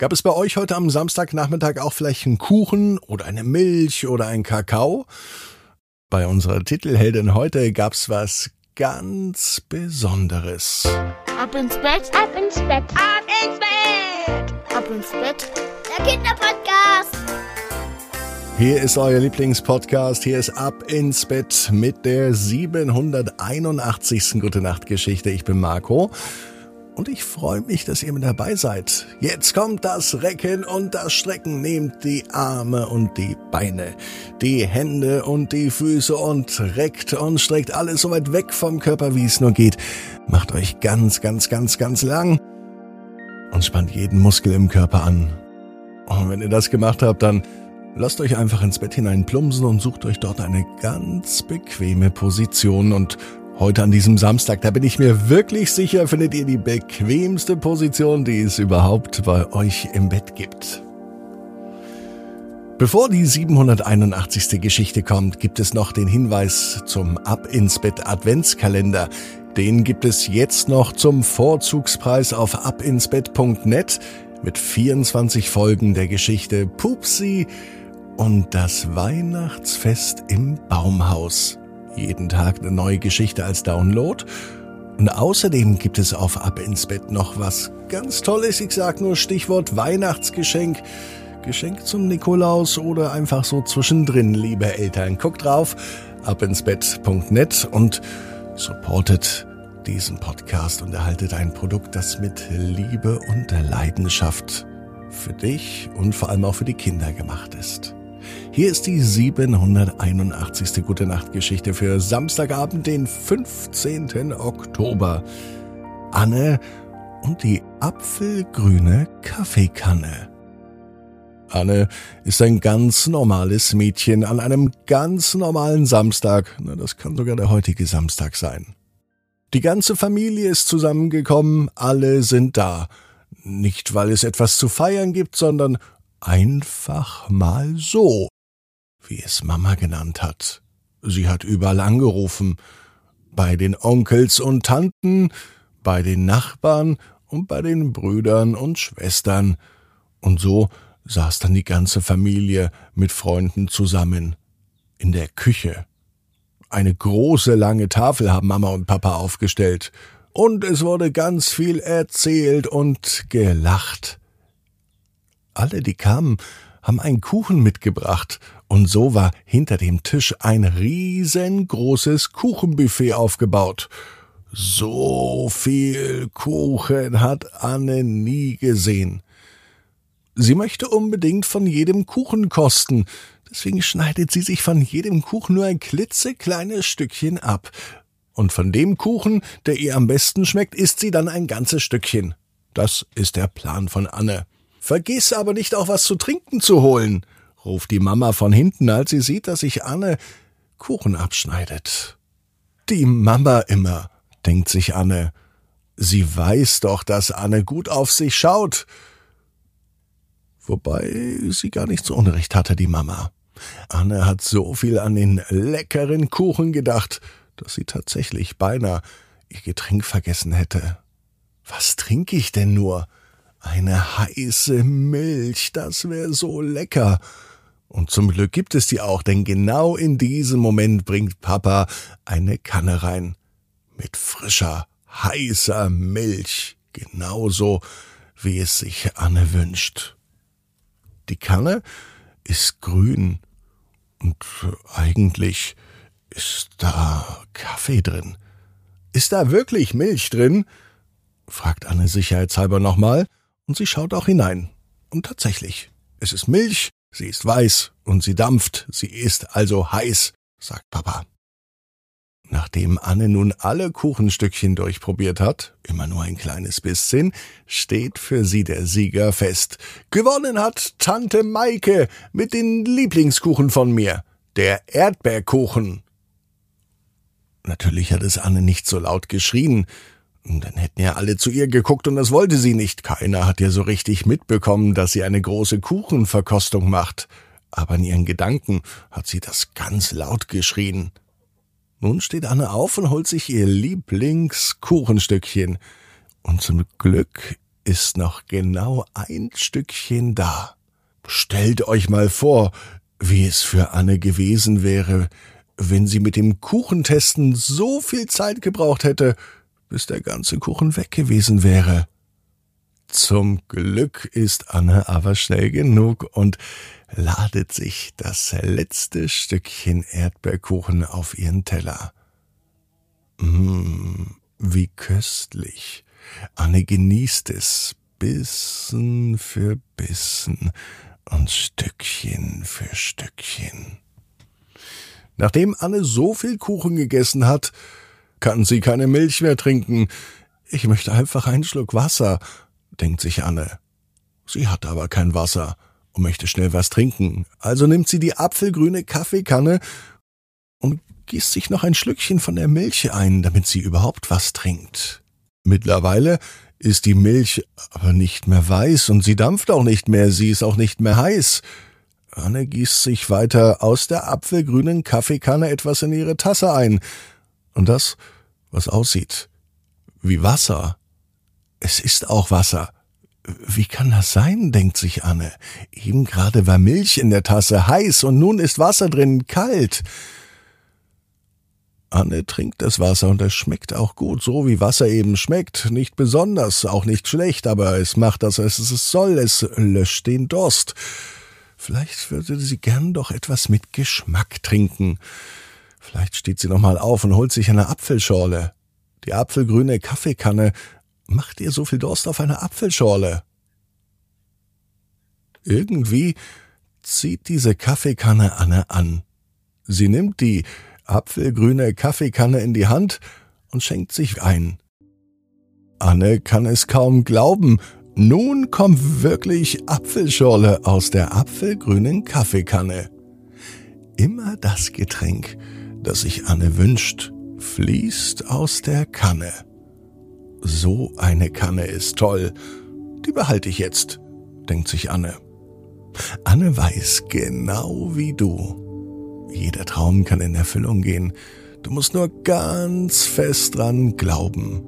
Gab es bei euch heute am Samstagnachmittag auch vielleicht einen Kuchen oder eine Milch oder einen Kakao? Bei unserer Titelheldin heute gab's was ganz Besonderes. Ab ins Bett, ab ins Bett, ab ins Bett, ab ins Bett. Der Kinderpodcast. Hier ist euer Lieblingspodcast. Hier ist Ab ins Bett mit der 781. Gute Nacht Geschichte. Ich bin Marco und ich freue mich, dass ihr mit dabei seid. Jetzt kommt das Recken und das Strecken. Nehmt die Arme und die Beine, die Hände und die Füße und reckt und streckt alles so weit weg vom Körper, wie es nur geht. Macht euch ganz, ganz, ganz, ganz lang und spannt jeden Muskel im Körper an. Und wenn ihr das gemacht habt, dann lasst euch einfach ins Bett hinein plumpsen und sucht euch dort eine ganz bequeme Position und Heute an diesem Samstag, da bin ich mir wirklich sicher, findet ihr die bequemste Position, die es überhaupt bei euch im Bett gibt. Bevor die 781. Geschichte kommt, gibt es noch den Hinweis zum Ab ins Bett Adventskalender. Den gibt es jetzt noch zum Vorzugspreis auf abinsbett.net mit 24 Folgen der Geschichte Pupsi und das Weihnachtsfest im Baumhaus. Jeden Tag eine neue Geschichte als Download. Und außerdem gibt es auf Ab ins Bett noch was ganz Tolles. Ich sag nur Stichwort Weihnachtsgeschenk. Geschenk zum Nikolaus oder einfach so zwischendrin, liebe Eltern. Guckt drauf, abinsbett.net und supportet diesen Podcast und erhaltet ein Produkt, das mit Liebe und Leidenschaft für dich und vor allem auch für die Kinder gemacht ist. Hier ist die 781. Gute Nacht Geschichte für Samstagabend, den 15. Oktober. Anne und die apfelgrüne Kaffeekanne. Anne ist ein ganz normales Mädchen an einem ganz normalen Samstag. Na, das kann sogar der heutige Samstag sein. Die ganze Familie ist zusammengekommen, alle sind da. Nicht, weil es etwas zu feiern gibt, sondern einfach mal so wie es Mama genannt hat. Sie hat überall angerufen, bei den Onkels und Tanten, bei den Nachbarn und bei den Brüdern und Schwestern. Und so saß dann die ganze Familie mit Freunden zusammen in der Küche. Eine große lange Tafel haben Mama und Papa aufgestellt, und es wurde ganz viel erzählt und gelacht. Alle, die kamen, haben einen Kuchen mitgebracht und so war hinter dem Tisch ein riesengroßes Kuchenbuffet aufgebaut. So viel Kuchen hat Anne nie gesehen. Sie möchte unbedingt von jedem Kuchen kosten, deswegen schneidet sie sich von jedem Kuchen nur ein klitzekleines Stückchen ab. Und von dem Kuchen, der ihr am besten schmeckt, isst sie dann ein ganzes Stückchen. Das ist der Plan von Anne. Vergiss aber nicht auch was zu trinken zu holen ruft die Mama von hinten, als sie sieht, dass sich Anne Kuchen abschneidet. Die Mama immer, denkt sich Anne. Sie weiß doch, dass Anne gut auf sich schaut. Wobei sie gar nicht so Unrecht hatte, die Mama. Anne hat so viel an den leckeren Kuchen gedacht, dass sie tatsächlich beinahe ihr Getränk vergessen hätte. Was trinke ich denn nur? Eine heiße Milch, das wäre so lecker. Und zum Glück gibt es die auch, denn genau in diesem Moment bringt Papa eine Kanne rein. Mit frischer, heißer Milch. Genauso, wie es sich Anne wünscht. Die Kanne ist grün und eigentlich ist da Kaffee drin. Ist da wirklich Milch drin? fragt Anne sicherheitshalber nochmal und sie schaut auch hinein. Und tatsächlich, es ist Milch Sie ist weiß und sie dampft, sie ist also heiß, sagt Papa. Nachdem Anne nun alle Kuchenstückchen durchprobiert hat, immer nur ein kleines bisschen, steht für sie der Sieger fest. Gewonnen hat Tante Maike mit den Lieblingskuchen von mir, der Erdbeerkuchen. Natürlich hat es Anne nicht so laut geschrien, dann hätten ja alle zu ihr geguckt und das wollte sie nicht. Keiner hat ja so richtig mitbekommen, dass sie eine große Kuchenverkostung macht. Aber in ihren Gedanken hat sie das ganz laut geschrien. Nun steht Anne auf und holt sich ihr Lieblingskuchenstückchen. Und zum Glück ist noch genau ein Stückchen da. Stellt euch mal vor, wie es für Anne gewesen wäre, wenn sie mit dem Kuchentesten so viel Zeit gebraucht hätte, bis der ganze Kuchen weg gewesen wäre. Zum Glück ist Anne aber schnell genug und ladet sich das letzte Stückchen Erdbeerkuchen auf ihren Teller. Mmh, wie köstlich. Anne genießt es Bissen für Bissen und Stückchen für Stückchen. Nachdem Anne so viel Kuchen gegessen hat, kann sie keine Milch mehr trinken. Ich möchte einfach einen Schluck Wasser, denkt sich Anne. Sie hat aber kein Wasser und möchte schnell was trinken, also nimmt sie die apfelgrüne Kaffeekanne und gießt sich noch ein Schlückchen von der Milch ein, damit sie überhaupt was trinkt. Mittlerweile ist die Milch aber nicht mehr weiß und sie dampft auch nicht mehr, sie ist auch nicht mehr heiß. Anne gießt sich weiter aus der apfelgrünen Kaffeekanne etwas in ihre Tasse ein. Und das, was aussieht wie Wasser. Es ist auch Wasser. Wie kann das sein, denkt sich Anne. Eben gerade war Milch in der Tasse heiß und nun ist Wasser drin kalt. Anne trinkt das Wasser und es schmeckt auch gut, so wie Wasser eben schmeckt. Nicht besonders, auch nicht schlecht, aber es macht das, was es soll. Es löscht den Durst. Vielleicht würde sie gern doch etwas mit Geschmack trinken. Vielleicht steht sie noch mal auf und holt sich eine Apfelschorle. Die apfelgrüne Kaffeekanne macht ihr so viel Durst auf eine Apfelschorle. Irgendwie zieht diese Kaffeekanne Anne an. Sie nimmt die apfelgrüne Kaffeekanne in die Hand und schenkt sich ein. Anne kann es kaum glauben. Nun kommt wirklich Apfelschorle aus der apfelgrünen Kaffeekanne. Immer das Getränk, das sich Anne wünscht, fließt aus der Kanne. So eine Kanne ist toll. Die behalte ich jetzt, denkt sich Anne. Anne weiß genau wie du. Jeder Traum kann in Erfüllung gehen. Du musst nur ganz fest dran glauben.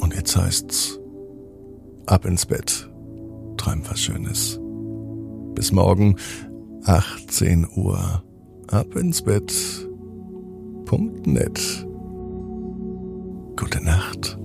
Und jetzt heißt's, ab ins Bett. Träum was Schönes. Bis morgen, 18 Uhr. Ab ins Bett. Gute Nacht.